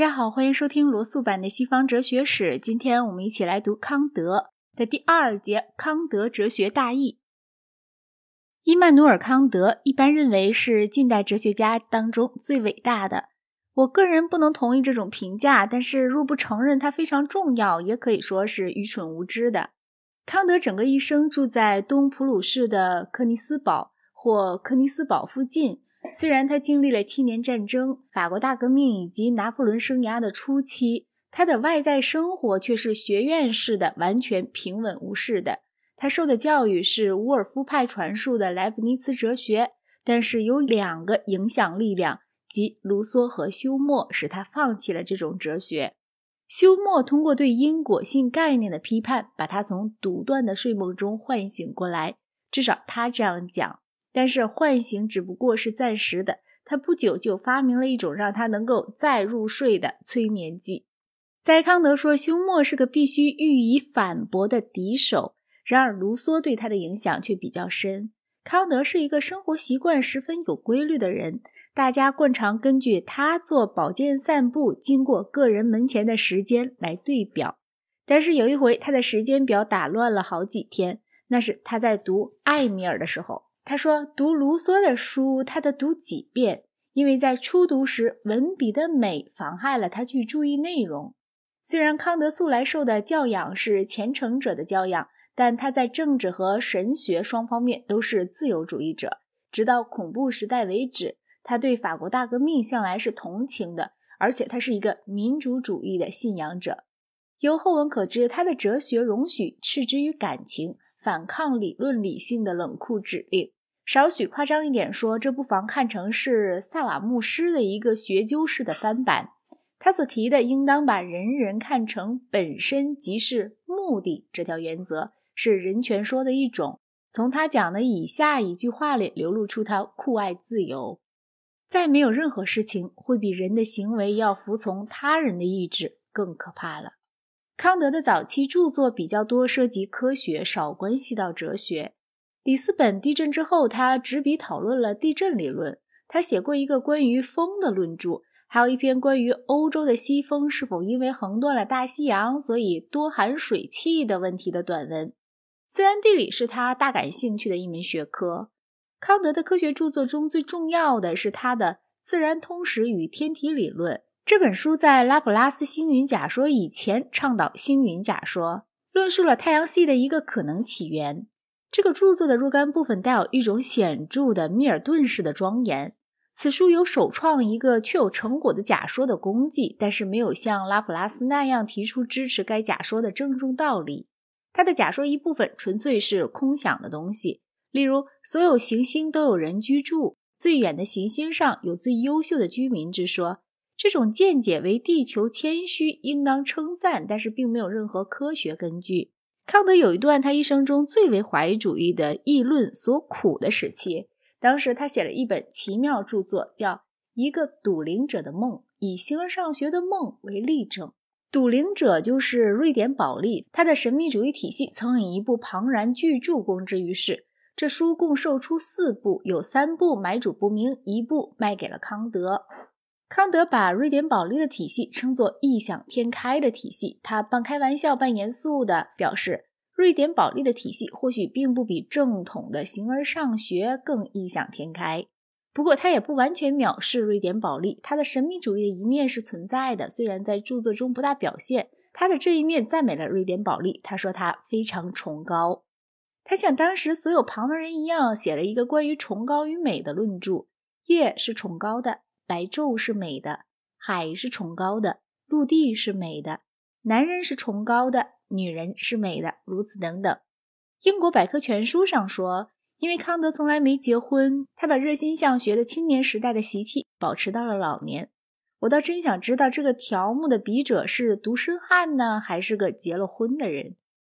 大家好，欢迎收听罗素版的西方哲学史。今天我们一起来读康德的第二节《康德哲学大义》。伊曼努尔·康德一般认为是近代哲学家当中最伟大的。我个人不能同意这种评价，但是若不承认他非常重要，也可以说是愚蠢无知的。康德整个一生住在东普鲁士的克尼斯堡或克尼斯堡附近。虽然他经历了七年战争、法国大革命以及拿破仑生涯的初期，他的外在生活却是学院式的，完全平稳无事的。他受的教育是伍尔夫派传述的莱布尼茨哲学，但是有两个影响力量，即卢梭和休谟，使他放弃了这种哲学。休谟通过对因果性概念的批判，把他从独断的睡梦中唤醒过来，至少他这样讲。但是唤醒只不过是暂时的。他不久就发明了一种让他能够再入睡的催眠剂。在康德说休谟是个必须予以反驳的敌手。然而，卢梭对他的影响却比较深。康德是一个生活习惯十分有规律的人，大家惯常根据他做保健散步经过个人门前的时间来对表。但是有一回，他的时间表打乱了好几天，那是他在读艾米尔的时候。他说，读卢梭的书，他得读几遍，因为在初读时文笔的美妨害了他去注意内容。虽然康德素来受的教养是虔诚者的教养。但他在政治和神学双方面都是自由主义者，直到恐怖时代为止，他对法国大革命向来是同情的，而且他是一个民主主义的信仰者。由后文可知，他的哲学容许斥之于感情，反抗理论理性的冷酷指令。少许夸张一点说，这不妨看成是萨瓦牧师的一个学究式的翻版。他所提的应当把人人看成本身即是目的这条原则。是人权说的一种。从他讲的以下一句话里流露出他酷爱自由。再没有任何事情会比人的行为要服从他人的意志更可怕了。康德的早期著作比较多涉及科学，少关系到哲学。里斯本地震之后，他执笔讨论了地震理论。他写过一个关于风的论著，还有一篇关于欧洲的西风是否因为横断了大西洋，所以多含水汽的问题的短文。自然地理是他大感兴趣的一门学科。康德的科学著作中最重要的是他的《自然通史与天体理论》这本书，在拉普拉斯星云假说以前倡导星云假说，论述了太阳系的一个可能起源。这个著作的若干部分带有一种显著的密尔顿式的庄严。此书有首创一个确有成果的假说的功绩，但是没有像拉普拉斯那样提出支持该假说的郑重道理。他的假说一部分纯粹是空想的东西，例如所有行星都有人居住，最远的行星上有最优秀的居民之说。这种见解为地球谦虚，应当称赞，但是并没有任何科学根据。康德有一段他一生中最为怀疑主义的议论所苦的时期，当时他写了一本奇妙著作，叫《一个笃灵者的梦》，以形而上学的梦为例证。笃灵者就是瑞典保利，他的神秘主义体系曾以一部庞然巨著公之于世。这书共售出四部，有三部买主不明，一部卖给了康德。康德把瑞典保利的体系称作异想天开的体系。他半开玩笑半严肃地表示，瑞典保利的体系或许并不比正统的形而上学更异想天开。不过，他也不完全藐视瑞典保利，他的神秘主义的一面是存在的，虽然在著作中不大表现。他的这一面赞美了瑞典保利，他说他非常崇高。他像当时所有旁的人一样，写了一个关于崇高与美的论著。夜是崇高的，白昼是美的，海是崇高的，陆地是美的，男人是崇高的，女人是美的，如此等等。英国百科全书上说。因为康德从来没结婚，他把热心向学的青年时代的习气保持到了老年。我倒真想知道这个条目的笔者是独身汉呢，还是个结了婚的人？